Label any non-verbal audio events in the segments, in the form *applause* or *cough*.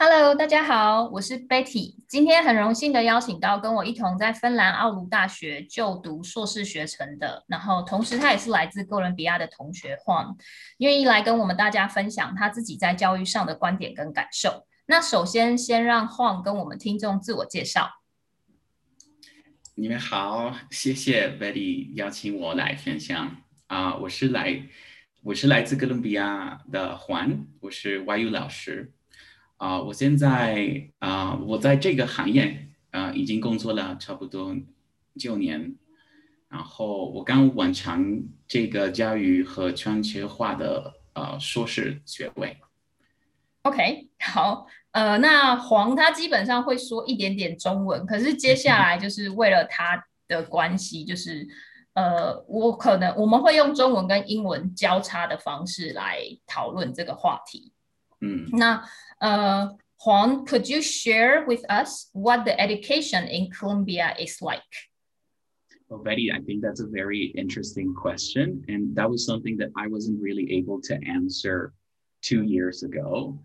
Hello，大家好，我是 Betty。今天很荣幸的邀请到跟我一同在芬兰奥卢大学就读硕士学程的，然后同时他也是来自哥伦比亚的同学 Juan，愿意来跟我们大家分享他自己在教育上的观点跟感受。那首先先让 Juan 跟我们听众自我介绍。你们好，谢谢 Betty 邀请我来分享啊，我是来我是来自哥伦比亚的 Juan，我是外语老师。啊，我现在啊，我在这个行业啊，已经工作了差不多九年，然后我刚完成这个教育和全球化的呃硕士学位。OK，好，呃，那黄他基本上会说一点点中文，可是接下来就是为了他的关系，就是呃，我可能我们会用中文跟英文交叉的方式来讨论这个话题。嗯，那。Uh, Juan, could you share with us what the education in Colombia is like? Well, Betty, I think that's a very interesting question. And that was something that I wasn't really able to answer two years ago.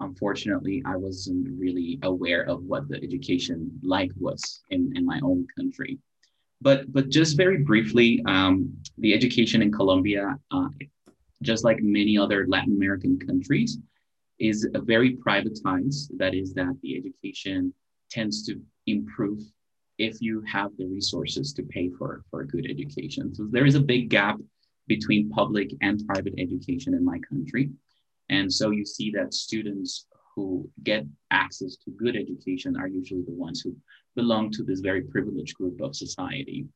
Unfortunately, I wasn't really aware of what the education like was in, in my own country. But, but just very briefly, um, the education in Colombia, uh, just like many other Latin American countries, is a very privatized. That is, that the education tends to improve if you have the resources to pay for, for a good education. So there is a big gap between public and private education in my country. And so you see that students who get access to good education are usually the ones who belong to this very privileged group of society.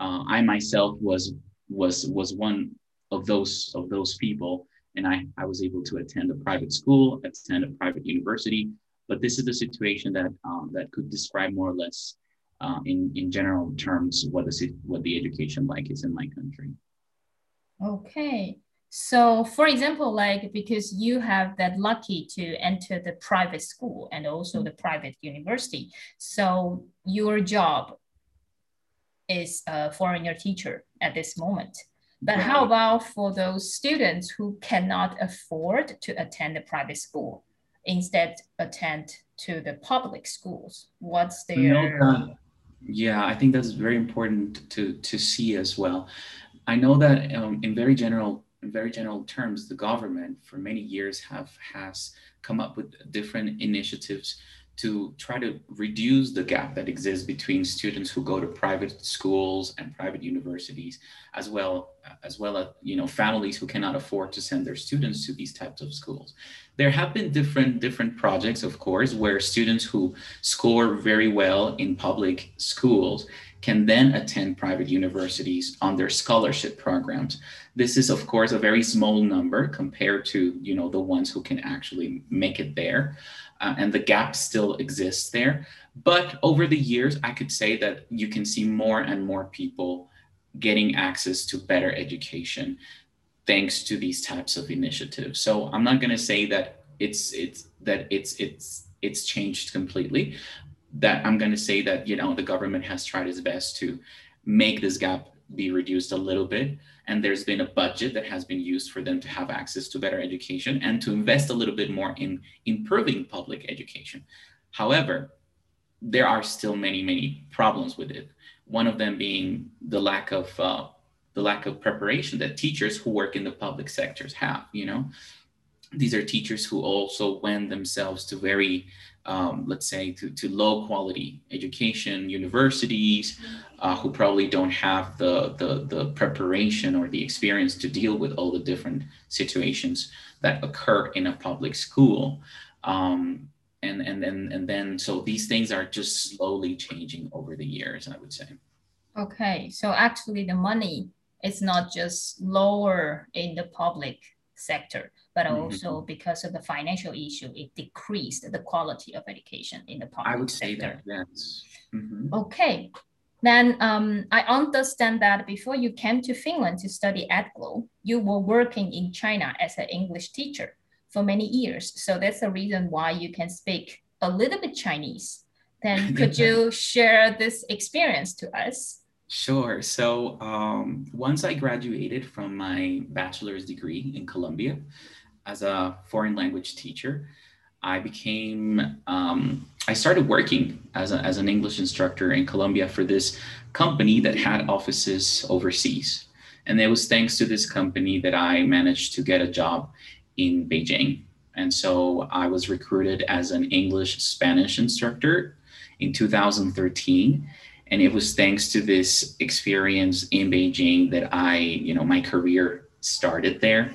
Uh, I myself was was was one of those of those people and I, I was able to attend a private school, attend a private university. But this is the situation that um, that could describe more or less uh, in in general terms what the what the education like is in my country. Okay. So, for example, like because you have that lucky to enter the private school and also the private university, so your job is a foreigner teacher at this moment. But how about for those students who cannot afford to attend the private school, instead attend to the public schools? What's their yeah, I think that's very important to to see as well. I know that um, in very general in very general terms, the government for many years have has come up with different initiatives to try to reduce the gap that exists between students who go to private schools and private universities as well as well as you know families who cannot afford to send their students to these types of schools. There have been different different projects of course where students who score very well in public schools can then attend private universities on their scholarship programs. This is of course a very small number compared to you know the ones who can actually make it there uh, and the gap still exists there. But over the years, I could say that you can see more and more people getting access to better education thanks to these types of initiatives. So I'm not going to say that it's it's that it's it's it's changed completely. That I'm going to say that you know the government has tried its best to make this gap be reduced a little bit and there's been a budget that has been used for them to have access to better education and to invest a little bit more in improving public education. However, there are still many, many problems with it. One of them being the lack of uh, the lack of preparation that teachers who work in the public sectors have. You know, these are teachers who also wend themselves to very um, let's say, to, to low quality education, universities, uh, who probably don't have the, the, the preparation or the experience to deal with all the different situations that occur in a public school. Um, and, and, then, and then, so these things are just slowly changing over the years, I would say. Okay, so actually the money is not just lower in the public sector, but mm-hmm. also because of the financial issue, it decreased the quality of education in the public I would sector. say that, yes. Mm-hmm. Okay. Then um, I understand that before you came to Finland to study at GLO, you were working in China as an English teacher for many years. So that's the reason why you can speak a little bit Chinese. Then *laughs* could you share this experience to us? Sure. So um, once I graduated from my bachelor's degree in Colombia, as a foreign language teacher. I became, um, I started working as, a, as an English instructor in Colombia for this company that had offices overseas. And it was thanks to this company that I managed to get a job in Beijing. And so I was recruited as an English Spanish instructor in 2013. And it was thanks to this experience in Beijing that I, you know, my career started there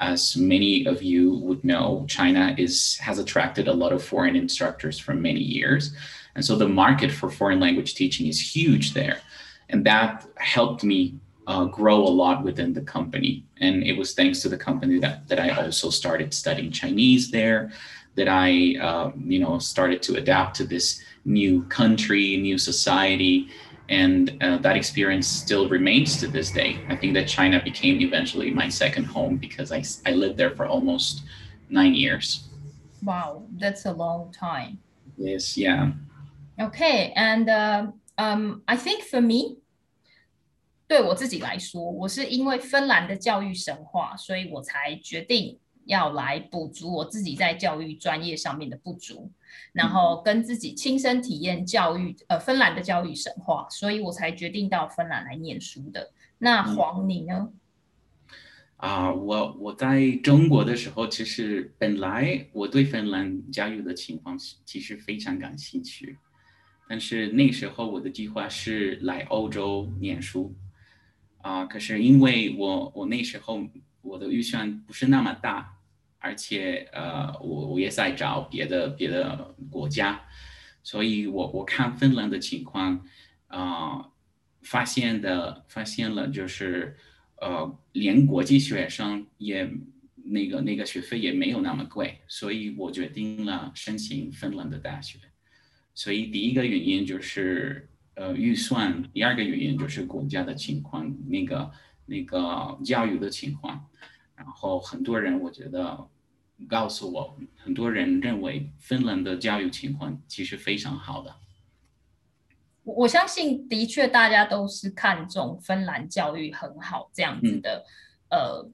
as many of you would know, China is has attracted a lot of foreign instructors for many years. And so the market for foreign language teaching is huge there. And that helped me uh, grow a lot within the company. And it was thanks to the company that, that I also started studying Chinese there, that I, uh, you know, started to adapt to this new country, new society, and uh, that experience still remains to this day. I think that China became eventually my second home because I, I lived there for almost nine years. Wow, that's a long time. Yes, yeah. Okay, and uh, um, I think for me, 对我自己来说，我是因为芬兰的教育神话，所以我才决定要来补足我自己在教育专业上面的不足。 然后跟自己亲身体验教育，呃，芬兰的教育神话，所以我才决定到芬兰来念书的。那黄你呢？啊，我我在中国的时候，其实本来我对芬兰教育的情况其实非常感兴趣，但是那时候我的计划是来欧洲念书，啊，可是因为我我那时候我的预算不是那么大。而且呃，我我也在找别的别的国家，所以我我看芬兰的情况，啊，发现的发现了就是呃，连国际学生也那个那个学费也没有那么贵，所以我决定了申请芬兰的大学。所以第一个原因就是呃预算，第二个原因就是国家的情况，那个那个教育的情况。然后很多人，我觉得告诉我，很多人认为芬兰的教育情况其实非常好的。我相信，的确大家都是看重芬兰教育很好这样子的呃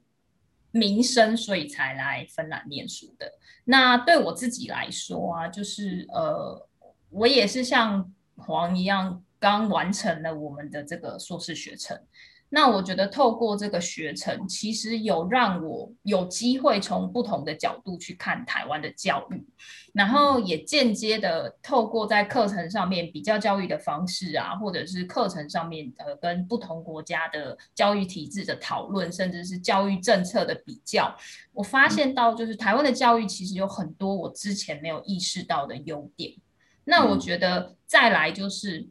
名声，所以才来芬兰念书的。那对我自己来说啊，就是呃，我也是像黄一样，刚完成了我们的这个硕士学程。那我觉得透过这个学程，其实有让我有机会从不同的角度去看台湾的教育，然后也间接的透过在课程上面比较教育的方式啊，或者是课程上面呃跟不同国家的教育体制的讨论，甚至是教育政策的比较，我发现到就是台湾的教育其实有很多我之前没有意识到的优点。那我觉得再来就是。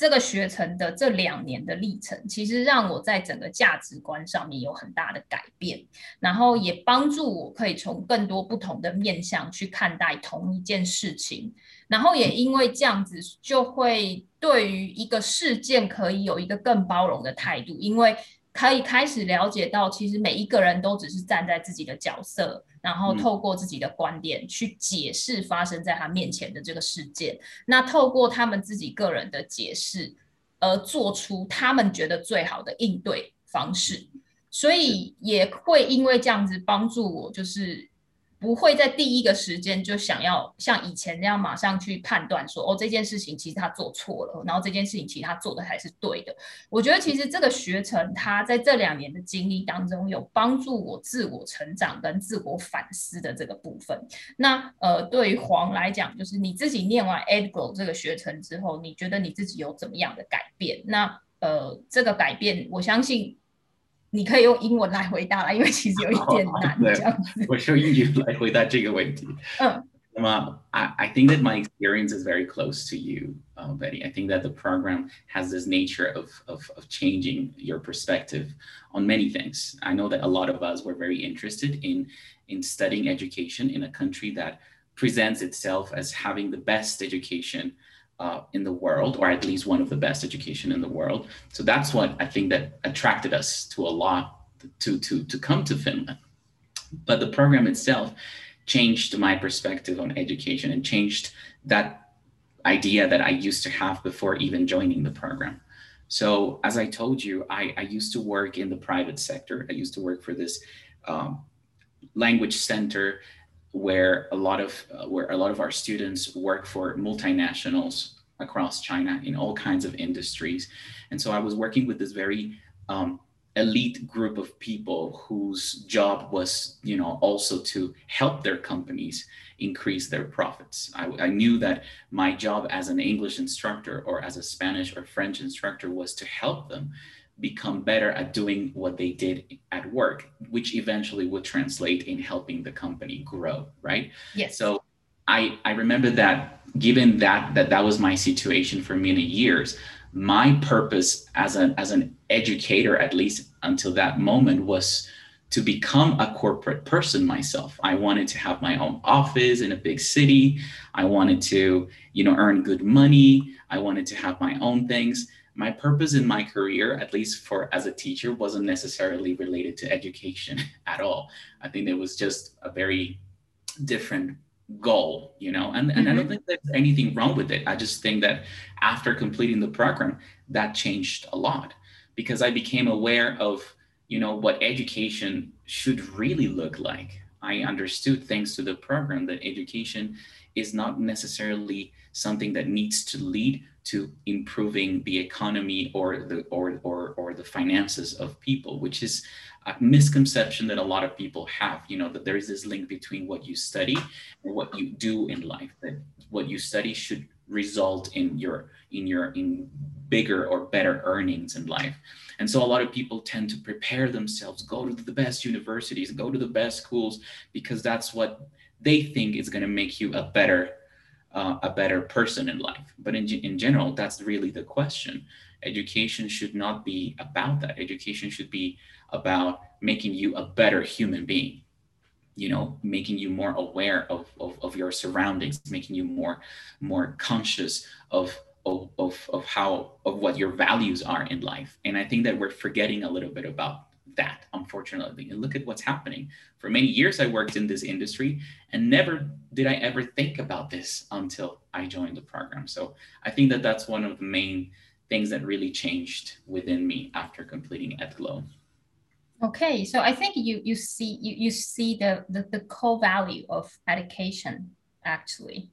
这个学成的这两年的历程，其实让我在整个价值观上面有很大的改变，然后也帮助我可以从更多不同的面向去看待同一件事情，然后也因为这样子，就会对于一个事件可以有一个更包容的态度，因为。可以开始了解到，其实每一个人都只是站在自己的角色，然后透过自己的观点去解释发生在他面前的这个事件。那透过他们自己个人的解释，而做出他们觉得最好的应对方式。所以也会因为这样子帮助我，就是。不会在第一个时间就想要像以前那样马上去判断说哦这件事情其实他做错了，然后这件事情其实他做的还是对的。我觉得其实这个学程他在这两年的经历当中有帮助我自我成长跟自我反思的这个部分。那呃对于黄来讲，就是你自己念完 Edgo 这个学程之后，你觉得你自己有怎么样的改变？那呃这个改变，我相信。你可以用英文来回答了，因为其实有一点难这样子。我说英语来回答这个问题。嗯。那么，*laughs* I I think that my experience is very close to you, uh, Betty. I think that the program has this nature of, of of changing your perspective on many things. I know that a lot of us were very interested in in studying education in a country that presents itself as having the best education uh, in the world, or at least one of the best education in the world. So that's what I think that attracted us to a lot to to to come to Finland. But the program itself changed my perspective on education and changed that idea that I used to have before even joining the program. So as I told you, I, I used to work in the private sector. I used to work for this um, language center where a lot of uh, where a lot of our students work for multinationals across China in all kinds of industries, and so I was working with this very um, elite group of people whose job was, you know, also to help their companies increase their profits. I, I, knew that my job as an English instructor or as a Spanish or French instructor was to help them become better at doing what they did at work, which eventually would translate in helping the company grow, right? Yes. So I, I remember that given that that that was my situation for many years, my purpose as an as an educator, at least until that moment, was to become a corporate person myself. I wanted to have my own office in a big city. I wanted to, you know, earn good money. I wanted to have my own things. My purpose in my career, at least for as a teacher, wasn't necessarily related to education *laughs* at all. I think it was just a very different goal, you know, and, and mm-hmm. I don't mm-hmm. think there's anything wrong with it. I just think that after completing the program, that changed a lot because I became aware of, you know, what education should really look like. I understood thanks to the program that education is not necessarily something that needs to lead to improving the economy or the or or or the finances of people, which is a misconception that a lot of people have. You know that there is this link between what you study and what you do in life. That what you study should result in your in your in bigger or better earnings in life. And so a lot of people tend to prepare themselves, go to the best universities, go to the best schools, because that's what they think is going to make you a better uh, a better person in life. But in, in general, that's really the question. Education should not be about that. Education should be about making you a better human being, you know, making you more aware of, of, of your surroundings, making you more, more conscious of, of, of, of how, of what your values are in life. And I think that we're forgetting a little bit about that, unfortunately. And look at what's happening. For many years, I worked in this industry and never did I ever think about this until I joined the program. So I think that that's one of the main things that really changed within me after completing EdGlo. Okay, so I think you you see you, you see the, the the core value of education actually.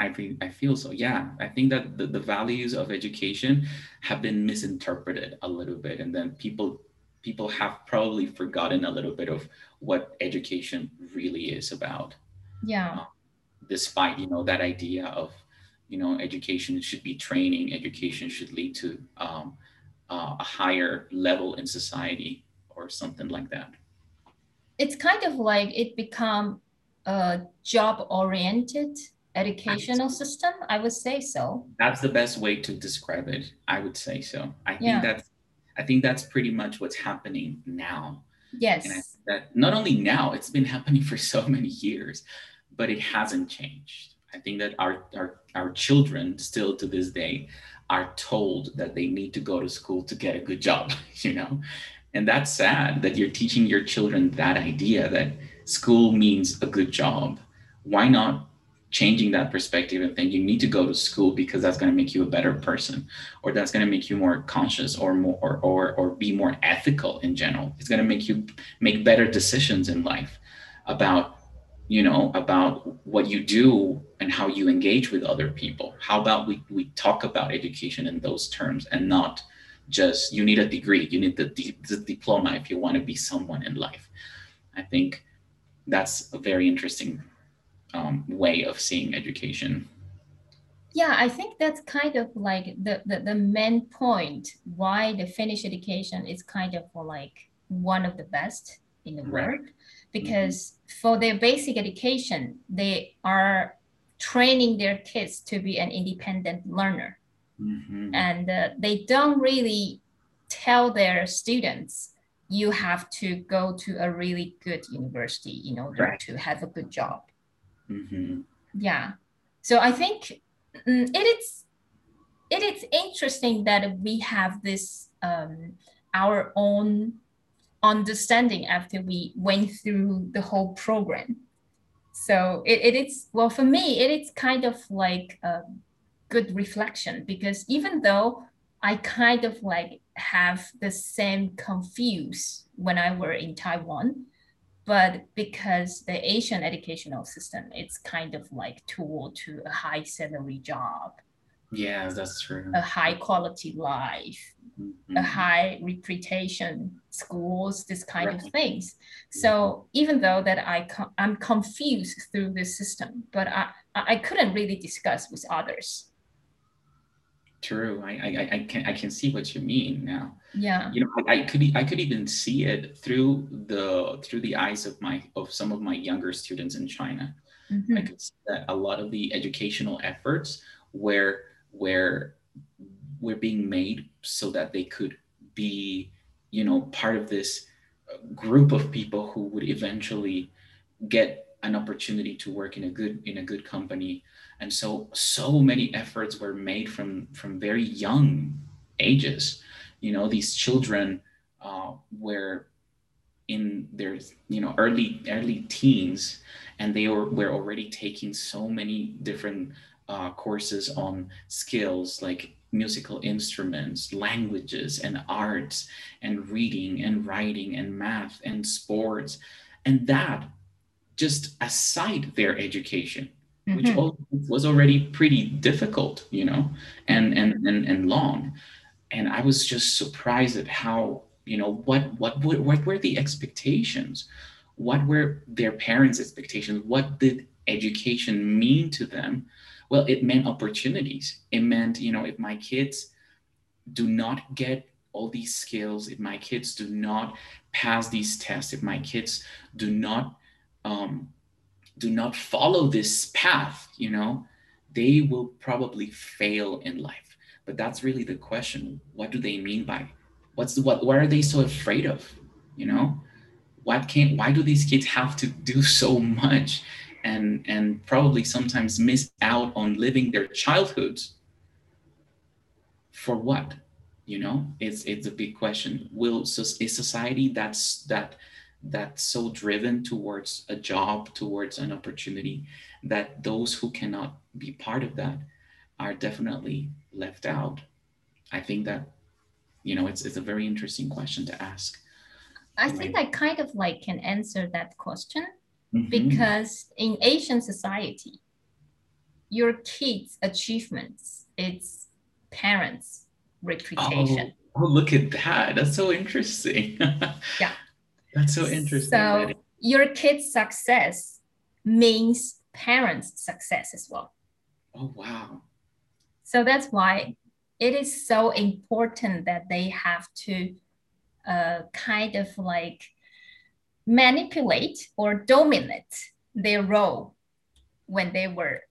I feel, I feel so. Yeah, I think that the, the values of education have been misinterpreted a little bit, and then people people have probably forgotten a little bit of what education really is about. Yeah. Uh, despite you know that idea of you know education should be training, education should lead to um, uh, a higher level in society or something like that. It's kind of like it become a job oriented educational system i would say so that's the best way to describe it i would say so i yeah. think that's I think that's pretty much what's happening now. Yes. And I, that not only now, it's been *laughs* happening for so many years, but it hasn't changed. I think that our, our, our children still to this day are told that they need to go to school to get a good job, *laughs* you know? And that's sad that you're teaching your children that idea that school means a good job. Why not changing that perspective and think you need to go to school because that's going to make you a better person or that's going to make you more conscious or more or, or, or be more ethical in general it's going to make you make better decisions in life about you know about what you do and how you engage with other people how about we, we talk about education in those terms and not just you need a degree you need the, the diploma if you want to be someone in life i think that's a very interesting um, way of seeing education. Yeah, I think that's kind of like the, the, the main point why the Finnish education is kind of like one of the best in the right. world. Because mm-hmm. for their basic education, they are training their kids to be an independent learner. Mm-hmm. And uh, they don't really tell their students you have to go to a really good university in order right. to have a good job Mm-hmm. Yeah. So I think mm, it is it is interesting that we have this um, our own understanding after we went through the whole program. So it, it is well for me it is kind of like a good reflection because even though I kind of like have the same confuse when I were in Taiwan, but because the Asian educational system, it's kind of like toward to a high salary job. Yeah, that's true. A high quality life, mm-hmm. a high reputation schools, this kind right. of things. So even though that I I'm confused through this system, but I I couldn't really discuss with others. True. I, I, I can I can see what you mean now. Yeah. You know, I, I could I could even see it through the through the eyes of my of some of my younger students in China. Mm-hmm. I could see that a lot of the educational efforts were were were being made so that they could be, you know, part of this group of people who would eventually get an opportunity to work in a good in a good company and so so many efforts were made from from very young ages. You know these children uh, were in their you know early early teens and they were, were already taking so many different uh, courses on skills like musical instruments languages and arts and reading and writing and math and sports. And that just aside their education mm-hmm. which was already pretty difficult you know and, and and and long. And i was just surprised at how you know what what what, what were the expectations? What were their parents expectations? What did education mean to them? Well it meant opportunities. It meant you know if my kids do not get all these skills if my kids do not pass these tests if my kids do not um, do not follow this path, you know, they will probably fail in life. But that's really the question. What do they mean by what's the, what what are they so afraid of? You know? What can't why do these kids have to do *laughs* so much and and probably sometimes miss out on living their childhoods for what? You know, it's it's a big question. Will a society that's that that's so driven towards a job, towards an opportunity, that those who cannot be part of that are definitely left out. I think that, you know, it's, it's a very interesting question to ask. I think I kind of like can answer that question mm-hmm. because in Asian society, your kids' achievements, it's parents' reputation. Oh, oh, look at that. That's so interesting. *laughs* yeah. That's so interesting. So your kid's success means parents' success as well. Oh, wow. So that's why it is so important that they have to uh, kind of like manipulate or dominate their role when they were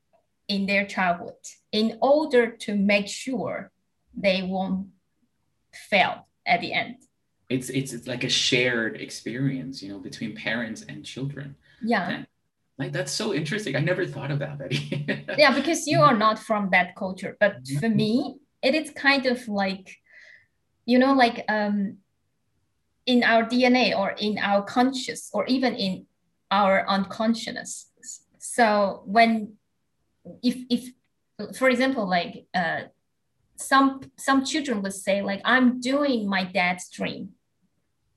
in their childhood in order to make sure they won't fail at the end it's it's it's like a shared experience, you know, between parents and children. Yeah. And, like that's so interesting. I never thought of that, Betty. *laughs* yeah, because you are not from that culture. But for me, it is kind of like, you know, like um in our DNA or in our conscious or even in our unconscious. So when if if for example, like uh some some children would say like i'm doing my dad's dream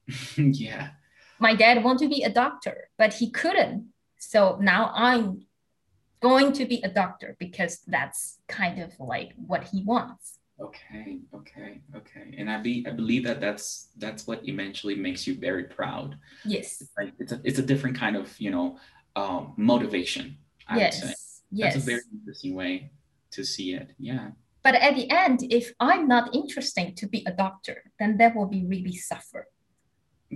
*laughs* yeah. My dad wanted to be a doctor, but he couldn't. So now I'm going to be a doctor because that's kind of like what he wants. Okay, okay, okay. And I be I believe that that's that's what eventually makes you very proud. Yes. It's like it's a it's a different kind of, you know, um, motivation. I yes. Would say. Yes. That's a very interesting way to see it. Yeah. But at the end, if I'm not interesting to be a doctor, then that will be really suffer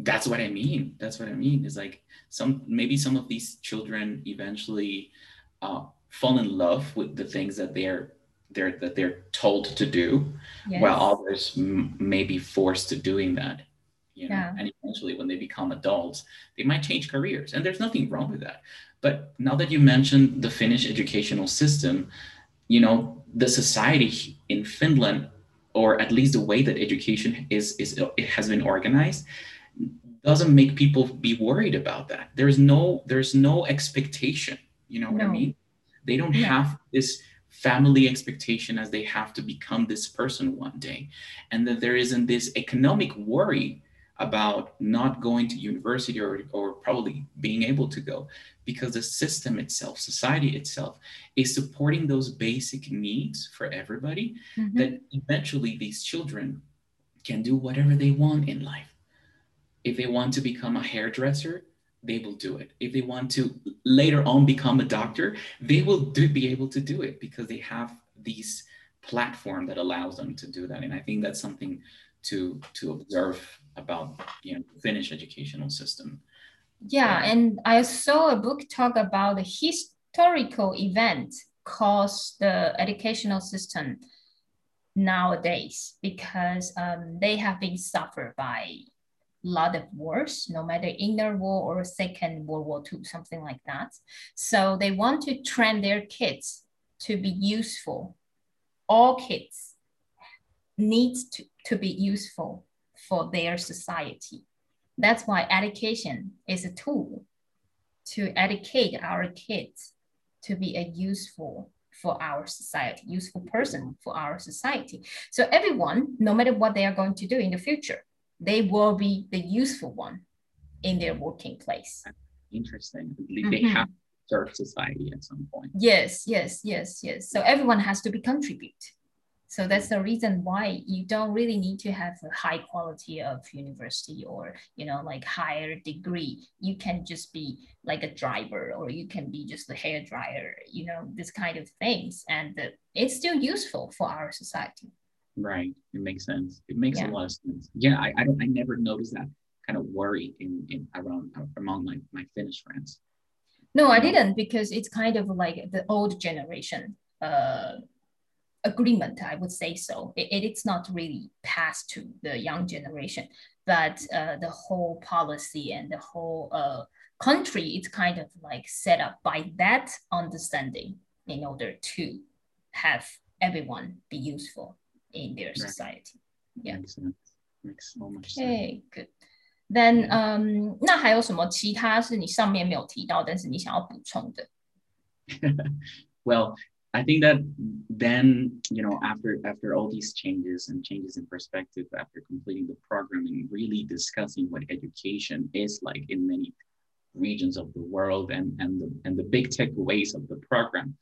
that's what I mean. That's what I mean. Is like some maybe some of these children eventually uh, fall in love with the things that they're they're that they're told to do, yes. while others m- may be forced to doing that. You know, yeah. and eventually when they become adults, they might change careers, and there's nothing wrong with that. But now that you mentioned the Finnish educational system, you know the society in Finland, or at least the way that education is is it has been organized doesn't make people be worried about that. There's no there's no expectation. You know what no. I mean? They don't yeah. have this family expectation as they have to become this person one day, and that there isn't this economic worry about not going to university or, or probably being able to go because the system itself, society itself, is supporting those basic needs for everybody mm-hmm. that eventually these children can do whatever they want in life. If they want to become a hairdresser, they will do it. If they want to later on become a doctor, they will do, be able to do it because they have these platform that allows them to do that. And I think that's something to to observe about you know Finnish educational system. Yeah, and I saw a book talk about the historical event caused the educational system nowadays because um, they have been suffered by a lot of wars, no matter inner war or second World War II, something like that. So they want to train their kids to be useful. All kids needs to, to be useful for their society. That's why education is a tool to educate our kids to be a useful for our society, useful person for our society. So everyone, no matter what they are going to do in the future, they will be the useful one in their working place. Interesting. They mm-hmm. have to serve society at some point. Yes, yes, yes, yes. So everyone has to be contribute. So that's the reason why you don't really need to have a high quality of university or you know like higher degree. You can just be like a driver or you can be just a hair dryer. You know this kind of things, and it's still useful for our society. Right, it makes sense. It makes yeah. a lot of sense. Yeah, I, I don't I never noticed that kind of worry in in around among my my Finnish friends. No, I didn't because it's kind of like the old generation. Uh, agreement, I would say so. It, it's not really passed to the young generation, but uh, the whole policy and the whole uh, country it's kind of like set up by that understanding in order to have everyone be useful in their society. Yeah. Makes sense. Makes so much sense. Okay, good. Then, um, 那还有什么其他是你上面没有提到，但是你想要补充的？well, *laughs* I think that then, you know, after after all these changes and changes in perspective, after completing the program and really discussing what education is like in many regions of the world and and the and the big takeaways of the program,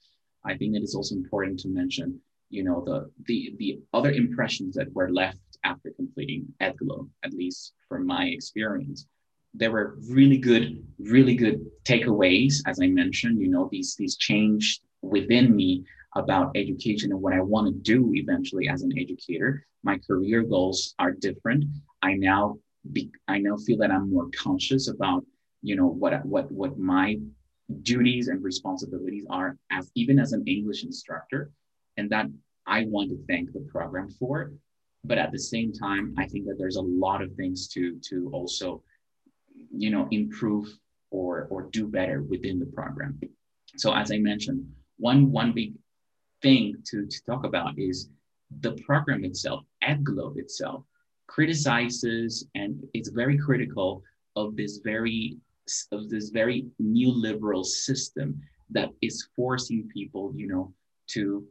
I think it is also important to mention, you know, the the the other impressions that were left after completing EDGLO, at least from my experience. There were really good, really good takeaways, as I mentioned. You know, these these changed within me about education and what I want to do eventually as an educator. My career goals are different. I now be, I now feel that I'm more conscious about you know what what what my duties and responsibilities are as even as an English instructor, and that I want to thank the program for. But at the same time, I think that there's a lot of things to to also you know improve or or do better within the program. So as I mentioned, one one big thing to, to talk about is the program itself, EDGLO itself, criticizes and it's very critical of this very of this very neoliberal system that is forcing people, you know, to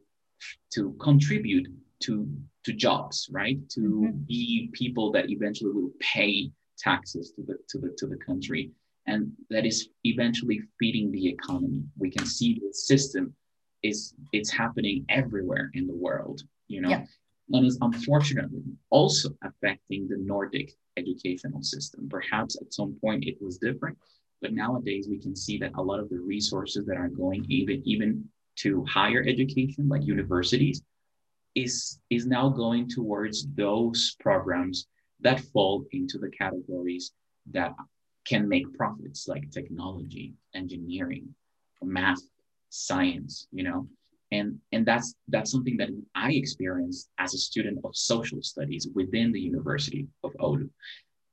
to contribute to to jobs, right? To mm-hmm. be people that eventually will pay taxes to the to the to the country and that is eventually feeding the economy. We can see the system is it's happening everywhere in the world, you know, yeah. and is unfortunately also affecting the Nordic educational system. Perhaps at some point it was different, but nowadays we can see that a lot of the resources that are going even even to higher education, like universities, is is now going towards those programs that fall into the categories that can make profits like technology, engineering, math, science, you know. And, and that's that's something that I experienced as a student of social studies within the University of Oulu.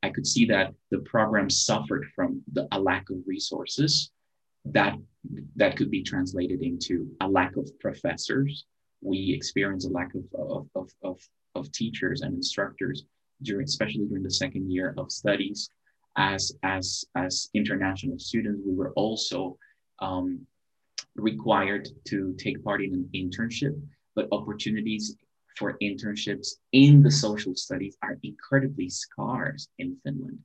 I could see that the program suffered from the, a lack of resources that that could be translated into a lack of professors. We experience a lack of, of, of, of, of teachers and instructors during, especially during the second year of studies as as as international students, we were also um, required to take part in an internship, but opportunities for internships in the social studies are incredibly scarce in Finland.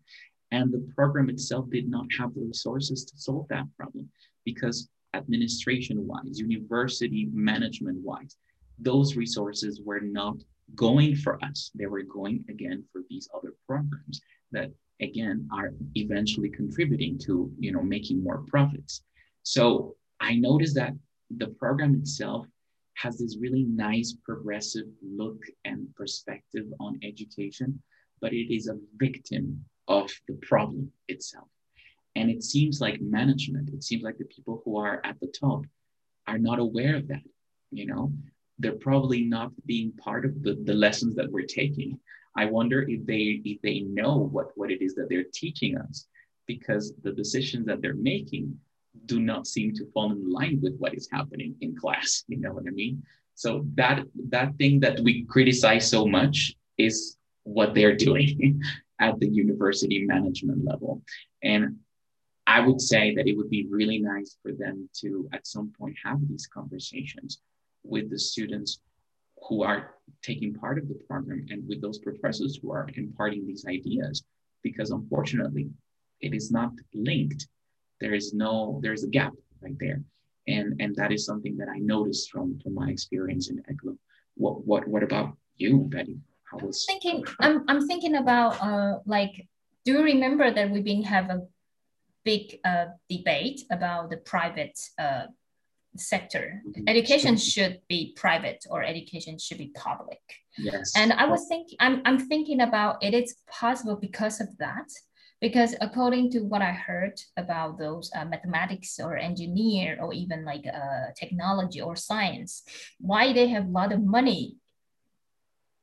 And the program itself did not have the resources to solve that problem because administration wise, university management wise, those resources were not going for us. They were going again for these other programs that again are eventually contributing to you know making more profits. So I noticed that the program itself has this really nice progressive look and perspective on education, but it is a victim of the problem itself. And it seems like management, it seems like the people who are at the top are not aware of that. You know, they're probably not being part of the, the lessons that we're taking. I wonder if they if they know what, what it is that they're teaching us, because the decisions that they're making do not seem to fall in line with what is happening in class. *laughs* You know what I mean? So that that thing that we criticize so much is what they're doing *laughs* at the university management level. And I would say that it would be really nice for them to, at some point, have these conversations with the students who are taking part of the program and with those professors who are imparting these ideas, because unfortunately, it is not linked. There is no, there's a gap right there. And, and that is something that I noticed from, from my experience in EdGlo. What, what, what about you, Betty? How was thinking, I'm, I'm thinking about uh, like, do you remember that we've been have a big uh, debate about the private uh, sector. Mm-hmm. Education should be private or education should be public. Yes. And I was thinking, I'm, I'm thinking about it is possible because of that. Because according to what I heard about those uh, mathematics or engineer or even like uh, technology or science, why they have a lot of money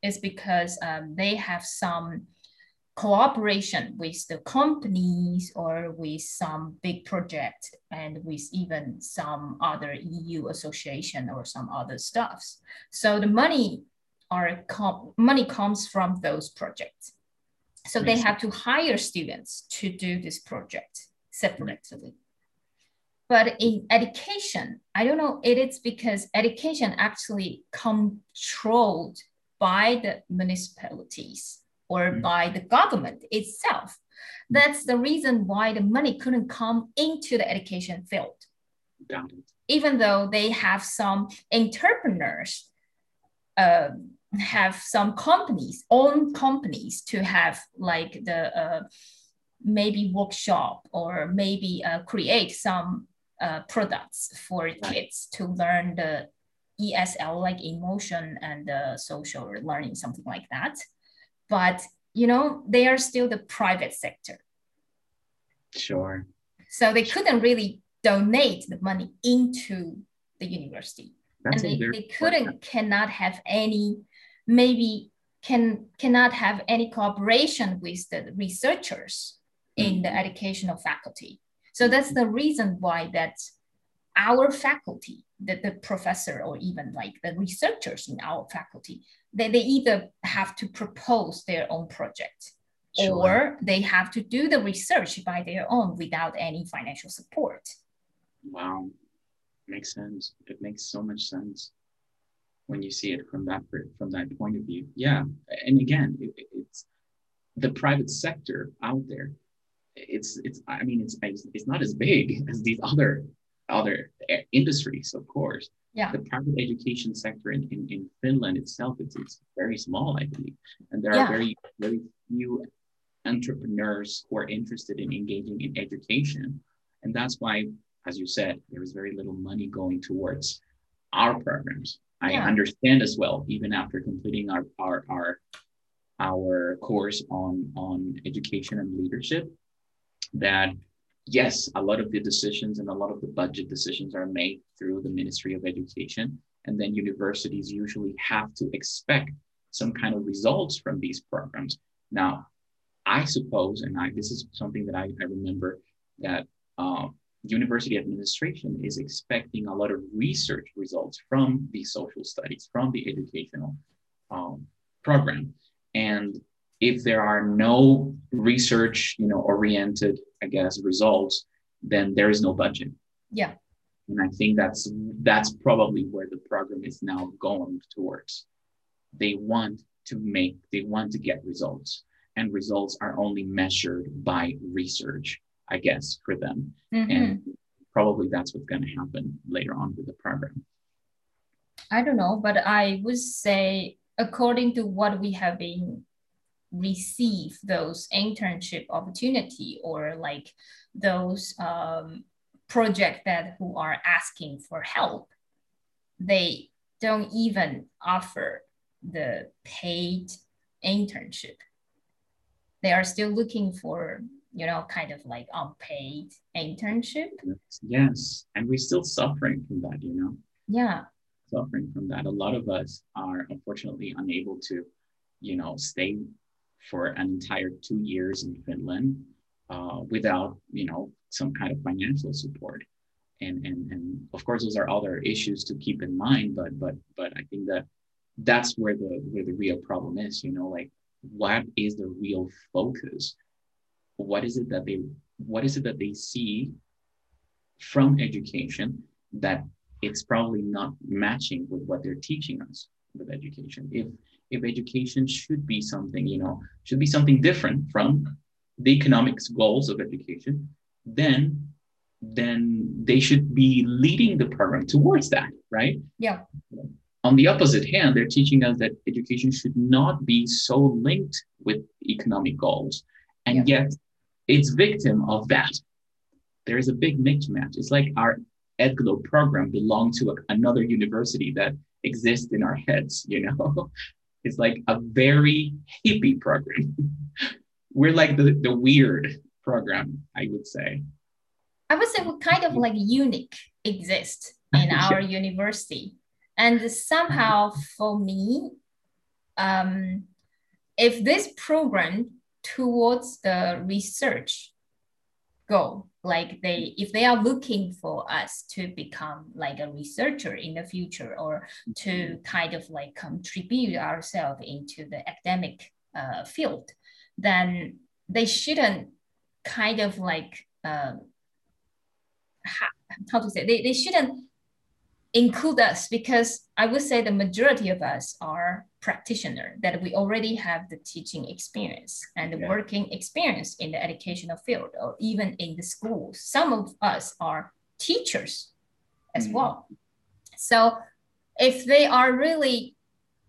is because um, they have some cooperation with the companies or with some big project and with even some other EU association or some other stuffs. So the money are com- money comes from those projects. So they have to hire students to do this project separately. But in education, I don't know, it is because education actually controlled by the municipalities or mm. by the government itself. Mm. That's the reason why the money couldn't come into the education field. Even though they have some entrepreneurs, uh, have some companies, own companies to have like the uh, maybe workshop or maybe uh, create some uh, products for kids to learn the ESL, like emotion and uh, social learning, something like that. But you know they are still the private sector. Sure. So they couldn't really donate the money into the university. That's and they, they couldn't cannot have any maybe can cannot have any cooperation with the researchers in the mm-hmm. educational faculty. So that's the reason why that our faculty the, the professor or even like the researchers in our faculty they, they either have to propose their own project sure. or they have to do the research by their own without any financial support. Wow, makes sense. It makes so much sense when you see it from that from that point of view. Yeah, and again, it, it's the private sector out there. It's it's I mean it's it's not as big *laughs* as these other other industries, of course yeah. the private education sector in, in, in Finland itself, it's, it's very small, I believe. And there yeah. are very, very few entrepreneurs who are interested in engaging in education. And that's why, as you said, there is very little money going towards our programs. I understand as well, even after completing our, our, our, our course on, on education and leadership, that yes, a lot of the decisions and a lot of the budget decisions are made through the Ministry of Education. And then universities usually have to expect some kind of results from these programs. Now, I suppose, and I, this is something that I, I remember that uh, university administration is expecting a lot of research results from the social studies, from the educational um, program. And if there are no research, you know, oriented, I guess, results, then there is no budget. Yeah. And I think that's that's probably where the program is now going towards. they want to make, they want to get results. And results are only measured by research, I guess, for them. Mm-hmm. And probably that's what's going to happen later on with the program. I don't know, but I would say, according to what we have been receive those internship opportunity or like those um, project that who are asking for help, they don't even offer the paid internship. They are still looking for, you know, kind of like unpaid internship. Yes. And we're still suffering from that, you know? Yeah. Suffering from that. A lot of us are unfortunately unable to, you know, stay for an entire two years in Finland uh, without, you know, some kind of financial support. And, and, and of course, those are other issues to keep in mind, but, but, but I think that that's where the where the real problem is you know like what is the real focus what is it that they what is it that they see from education that it's probably not matching with what they're teaching us with education if if education should be something you know should be something different from the economics goals of education then then they should be leading the program towards that right yeah on the opposite hand, they're teaching us that education should not be so linked with economic goals. And yeah. yet it's victim of that. There is a big mismatch. It's like our EdGlo program belonged to a, another university that exists in our heads, you know? *laughs* it's like a very hippie program. *laughs* We're like the, the weird program, I would say. I would say we're kind of like unique exist *laughs* in our yeah. university and somehow for me, um, if this program towards the research goal, like they, if they are looking for us to become like a researcher in the future or to mm-hmm. kind of like contribute ourselves into the academic uh, field, then they shouldn't kind of like um, how to say they, they shouldn't include us because I would say the majority of us are practitioner that we already have the teaching experience and the yeah. working experience in the educational field or even in the schools. Some of us are teachers as mm. well. So if they are really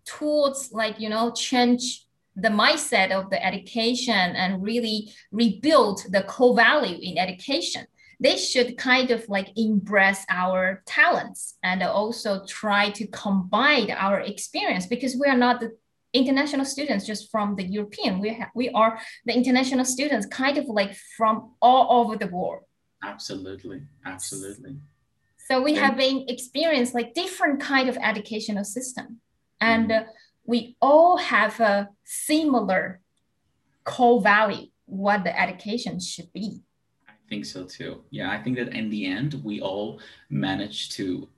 towards like, you know, change the mindset of the education and really rebuild the core value in education, they should kind of like embrace our talents and also try to combine our experience because we are not the international students just from the European. We, ha- we are the international students kind of like from all over the world. Absolutely. Absolutely. So we have been experienced like different kind of educational system and mm. uh, we all have a similar core value what the education should be think so too. Yeah, I think that in the end, we all managed to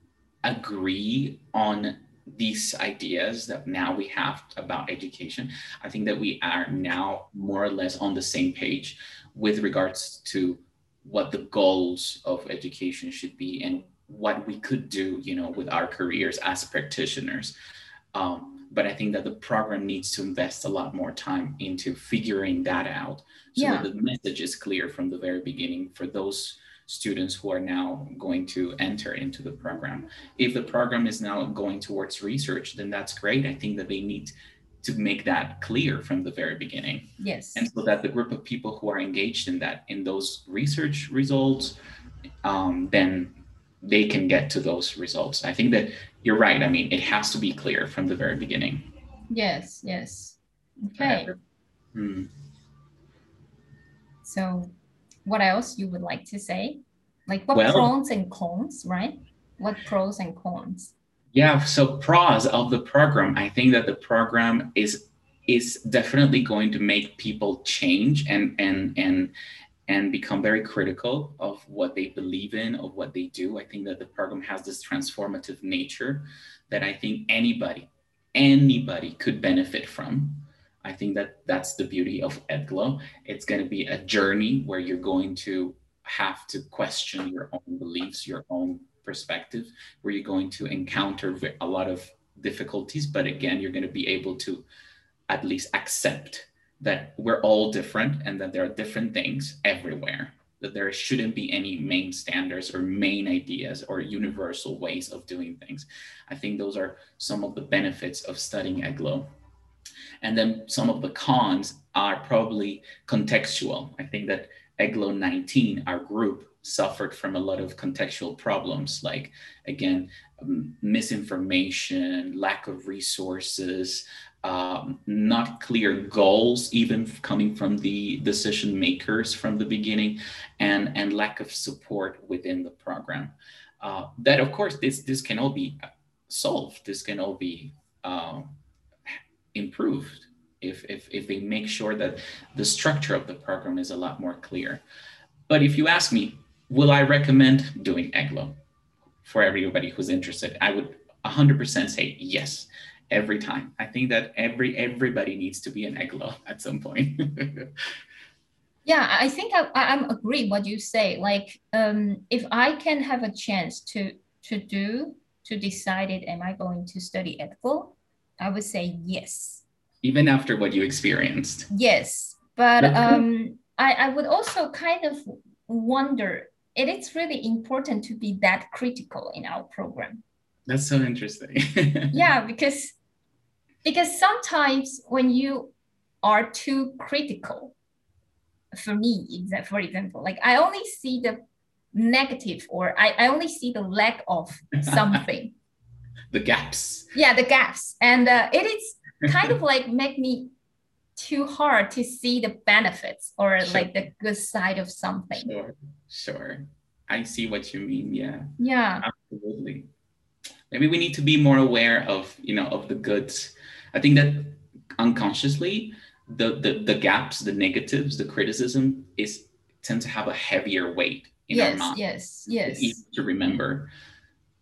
agree on these ideas that now we have about education. I think that we are now more or less on the same page with regards to what the goals of education should be and what we could do, you know, with our careers as practitioners. Um, but I think that the program needs to invest a lot more time into figuring that out so yeah. that the message is clear from the very beginning for those students who are now going to enter into the program. If the program is now going towards research, then that's great. I think that they need to make that clear from the very beginning. Yes. And so that the group of people who are engaged in that, in those research results, um, then they can get to those results. I think that you're right. I mean, it has to be clear from the very beginning. Yes, yes. Okay. Hmm. So, what else you would like to say? Like what well, pros and cons, right? What pros and cons? Yeah, so pros of the program, I think that the program is is definitely going to make people change and and and and become very critical of what they believe in, of what they do. I think that the program has this transformative nature that I think anybody, anybody could benefit from. I think that that's the beauty of EdGlo. It's going to be a journey where you're going to have to question your own beliefs, your own perspective, where you're going to encounter a lot of difficulties, but again, you're going to be able to at least accept that we're all different and that there are different things everywhere that there shouldn't be any main standards or main ideas or universal ways of doing things. I think those are some of the benefits of studying EdGlo. And then some of the cons are probably contextual. I think that EdGlo 19, our group, suffered from a lot of contextual problems, like, again, misinformation, lack of resources, um, not clear goals, even coming from the decision makers from the beginning, and, and lack of support within the program. Uh, that, of course, this, this can all be solved. This can all be uh, improved if, if, if they make sure that the structure of the program is a lot more clear. But if you ask me, will I recommend doing EdGlo for everybody who's interested? I would 100% say yes every time. I think that every everybody needs to be an EdGlo at some point. *laughs* yeah, I think I, I'm agree what you say. Like, um, if I can have a chance to to do to decide it, am I going to study EdGlo? I would say yes. Even after what you experienced. Yes, but um, I I would also kind of wonder. It is really important to be that critical in our program. That's so interesting. *laughs* yeah, because because sometimes when you are too critical for me for example like i only see the negative or i, I only see the lack of *laughs* something. The gaps. Yeah the gaps. And uh, it is *laughs* kind of like make me too hard to see the benefits or sure. like the good side of something. Sure sure. I see what you mean yeah. Yeah. Absolutely. Maybe we need to be more aware of you know of the goods I think that unconsciously, the, the, the gaps, the negatives, the criticism is tend to have a heavier weight in yes, our mind. Yes, yes, yes. to remember.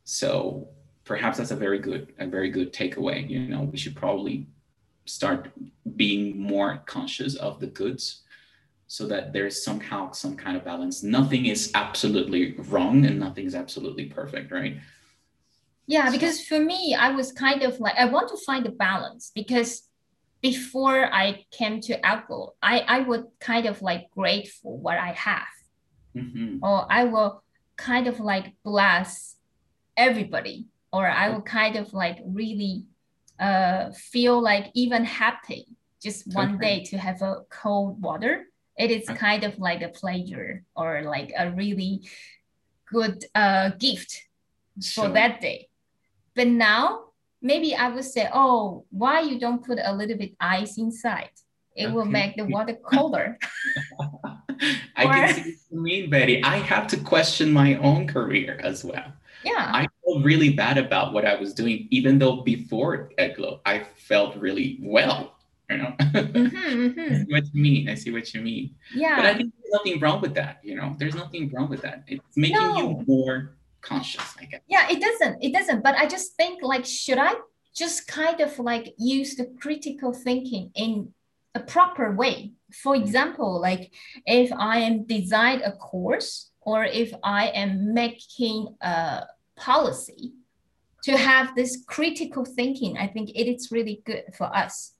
So perhaps that's a very good, a very good takeaway. You know, we should probably start being more conscious of the goods so that there's somehow some kind of balance. Nothing is absolutely wrong and nothing is absolutely perfect, right? Yeah, because for me, I was kind of like I want to find a balance because before I came to Apple, I, I would kind of like grateful what I have. Mm-hmm. Or I will kind of like bless everybody. Or I will kind of like really uh, feel like even happy just one okay. day to have a cold water. It is kind of like a pleasure or like a really good uh, gift sure. for that day. But now maybe I would say, oh, why you don't put a little bit ice inside? It okay. will make the water colder. *laughs* I or, can see what you mean, Betty. I have to question my own career as well. Yeah. I felt really bad about what I was doing, even though before EdGlo, I felt really well. You know, mm-hmm, mm-hmm. *laughs* I see what you mean. I see what you mean. Yeah. But I think there's nothing wrong with that. You know, there's nothing wrong with that. It's making no. you more conscious i guess. Yeah it doesn't it doesn't but i just think like should i just kind of like use the critical thinking in a proper way? For mm-hmm. example like if i am design a course or if i am making a policy to have this critical thinking i think it is really good for us.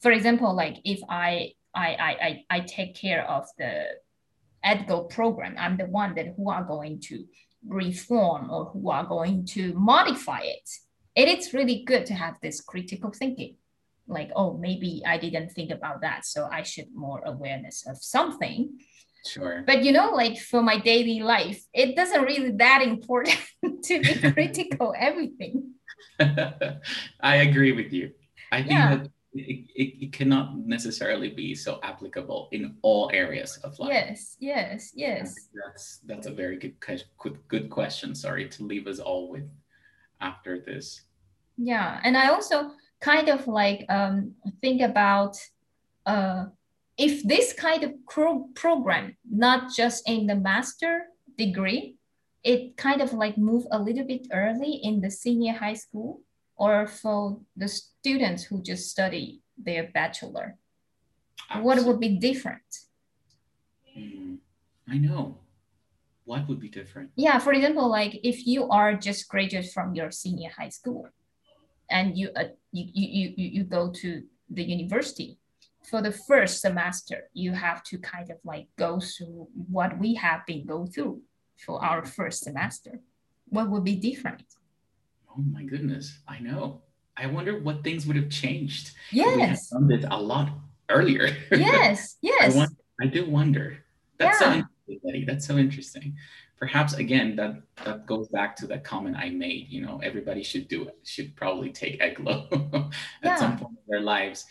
For example like if i i i i take care of the EdGlo program i'm the one that who are going to reform or who are going to modify it, it is really good to have this critical thinking. Like, oh, maybe I didn't think about that. So I should more awareness of something. Sure. But you know, like for my daily life, it doesn't really that important *laughs* to be *laughs* critical everything. *laughs* I agree with you. I think yeah. that it, it, it, cannot necessarily be so applicable in all areas of life. Yes, yes, yes. That's that's a very good good good question. Sorry to leave us all with after this. Yeah, and I also kind of like um, think about uh, if this kind of pro- program, not just in the master degree, it kind of like move a little bit early in the senior high school or for the students who just study their bachelor? Absolutely. What would be different? Mm, I know. What would be different? Yeah, for example, like if you are just graduate from your senior high school, and you, uh, you, you, you, you go to the university. For the first semester, you have to kind of like go through what we have been go through for our first semester. What would be different? Oh my goodness, I know. I wonder what things would have changed. Yes. We done this a lot earlier. Yes, *laughs* yes. I, wonder, I do wonder. That's Yeah. so interesting. That's so interesting. Perhaps again, that that goes back to that comment I made. You know, everybody should do it. Should probably take *laughs* EdGlo at some point in their lives.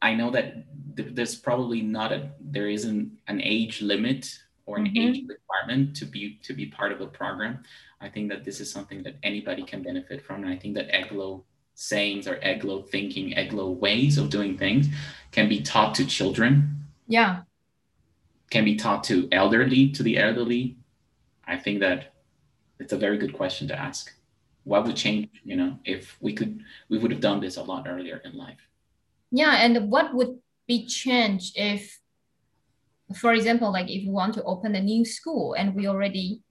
I know that th- there's probably not a there isn't an age limit or an Mhm. age requirement to be to be part of a program. I think that this is something that anybody can benefit from, and I think that EdGlo sayings or EdGlo thinking, EdGlo ways of doing things can be taught to children Yeah, can be taught to elderly to the elderly i think that it's a very good question to ask what would change you know if we could we would have done this a lot earlier in life yeah. And what would be changed if, for example, like if we want to open a new school and we already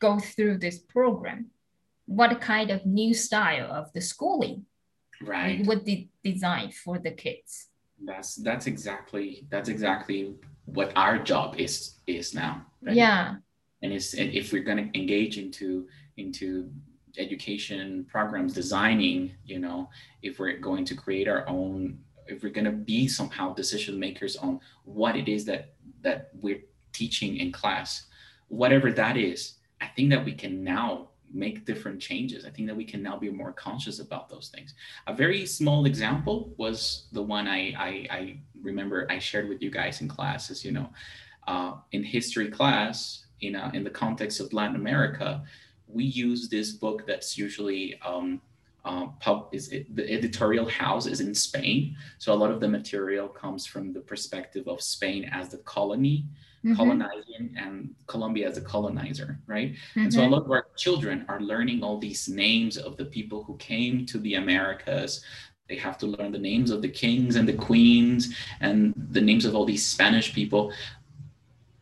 go through this program, what kind of new style of the schooling right would be designed for the kids? that's that's exactly that's exactly what our job is is now right? Yeah, and it's and if we're going to engage into into education programs designing you know if we're going to create our own if we're going to be somehow decision makers on what it is that that we're teaching in class whatever that is i think that we can now make different changes. I think that we can now be more conscious about those things. A very small example was the one i i, I remember i shared with you guys in class is you know. Uh, in history class, in, uh, in the context of Latin America, we use this book that's usually um, uh, pub, is it, the editorial house is in Spain. So a lot of the material comes from the perspective of Spain as the colony, Mhm, colonizing, and Colombia as a colonizer, right? And so a mhm. lot of our children are learning all these names of the people who came to the Americas. They have to learn the names of the kings and the queens and the names of all these Spanish people.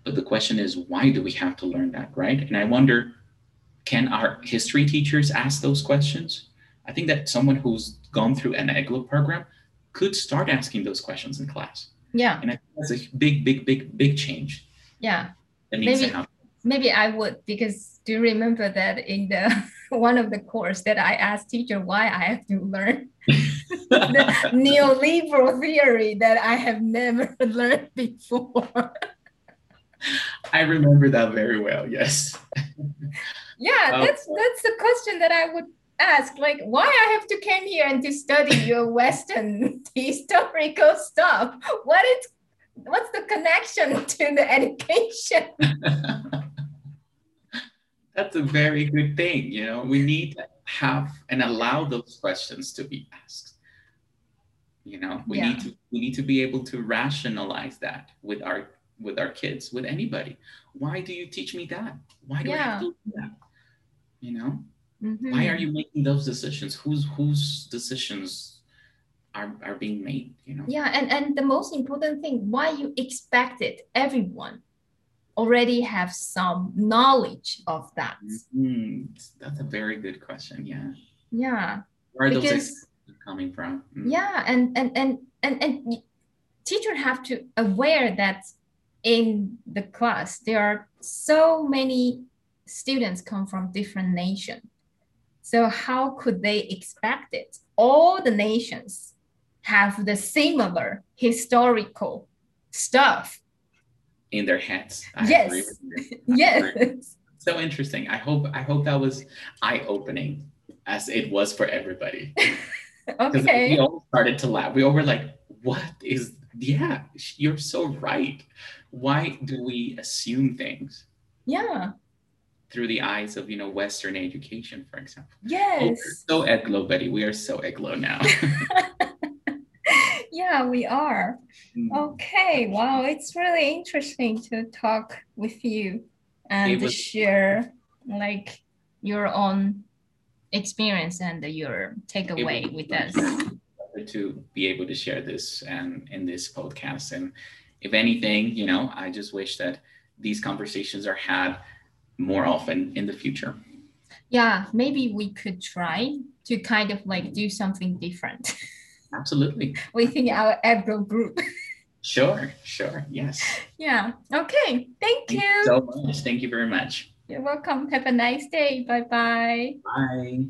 But the question is, why do we have to learn that, right? And I wonder, can our history teachers ask those questions? I think that someone who's gone through an EdGlo program could start asking those questions in class. yeah, And I think that's a big, big, big, big change yeah. that needs Maybe- to happen. Maybe I would because do you remember that in the *laughs* one of the course that I asked teacher why I have to learn *laughs* the neoliberal theory that I have never *laughs* learned before. I remember that very well. Yes. Yeah, Oh. that's that's the question that I would ask. Like, why I have to came here and to study your Western *laughs* historical stuff? What is what's the connection *laughs* to the education? *laughs* That's a very good thing. You know, we need to have and allow those questions to be asked. You know, we need to we need to be able to rationalize that with our with our kids, with anybody. Why do you teach me that? Why do I have to do that? You know, why are you making those decisions? Whose whose decisions are are being made? You know. Yeah, and and the most important thing, why you expected everyone already have some knowledge of that. Mm, that's a very good question. Yeah. Yeah. Where are those Because- excuses coming from? Mm. Yeah, and and and and and teacher have to aware that in the class there are so many students come from different nations. So how could they expect it? All the nations have the similar historical stuff. in their heads. I Yes. *laughs* Yes. So interesting. I hope I hope that was eye opening as it was for everybody. *laughs* Because we all started to laugh. We all were like, "What is? Yeah, you're so right. Why do we assume things Yeah. Through the eyes of you know Western education, for example? Oh, Yes. we're so EdGlo, Betty. We are so EdGlo now. *laughs* Yeah, we are. Mm. Okay, wow, it's really interesting to talk with you and was- share like your own experience and your takeaway was with a us. to be able to share this and in this podcast. And if anything, you know, I just wish that these conversations are had more often in the future. Yeah, maybe we could try to kind of like do something different. Absolutely. *laughs* within our EdGlo group. *laughs* Sure, sure, yes. Yeah. Okay. Thank, Thank you. so much. Thank you very much. You're welcome. Have a nice day. Bye-bye. Bye.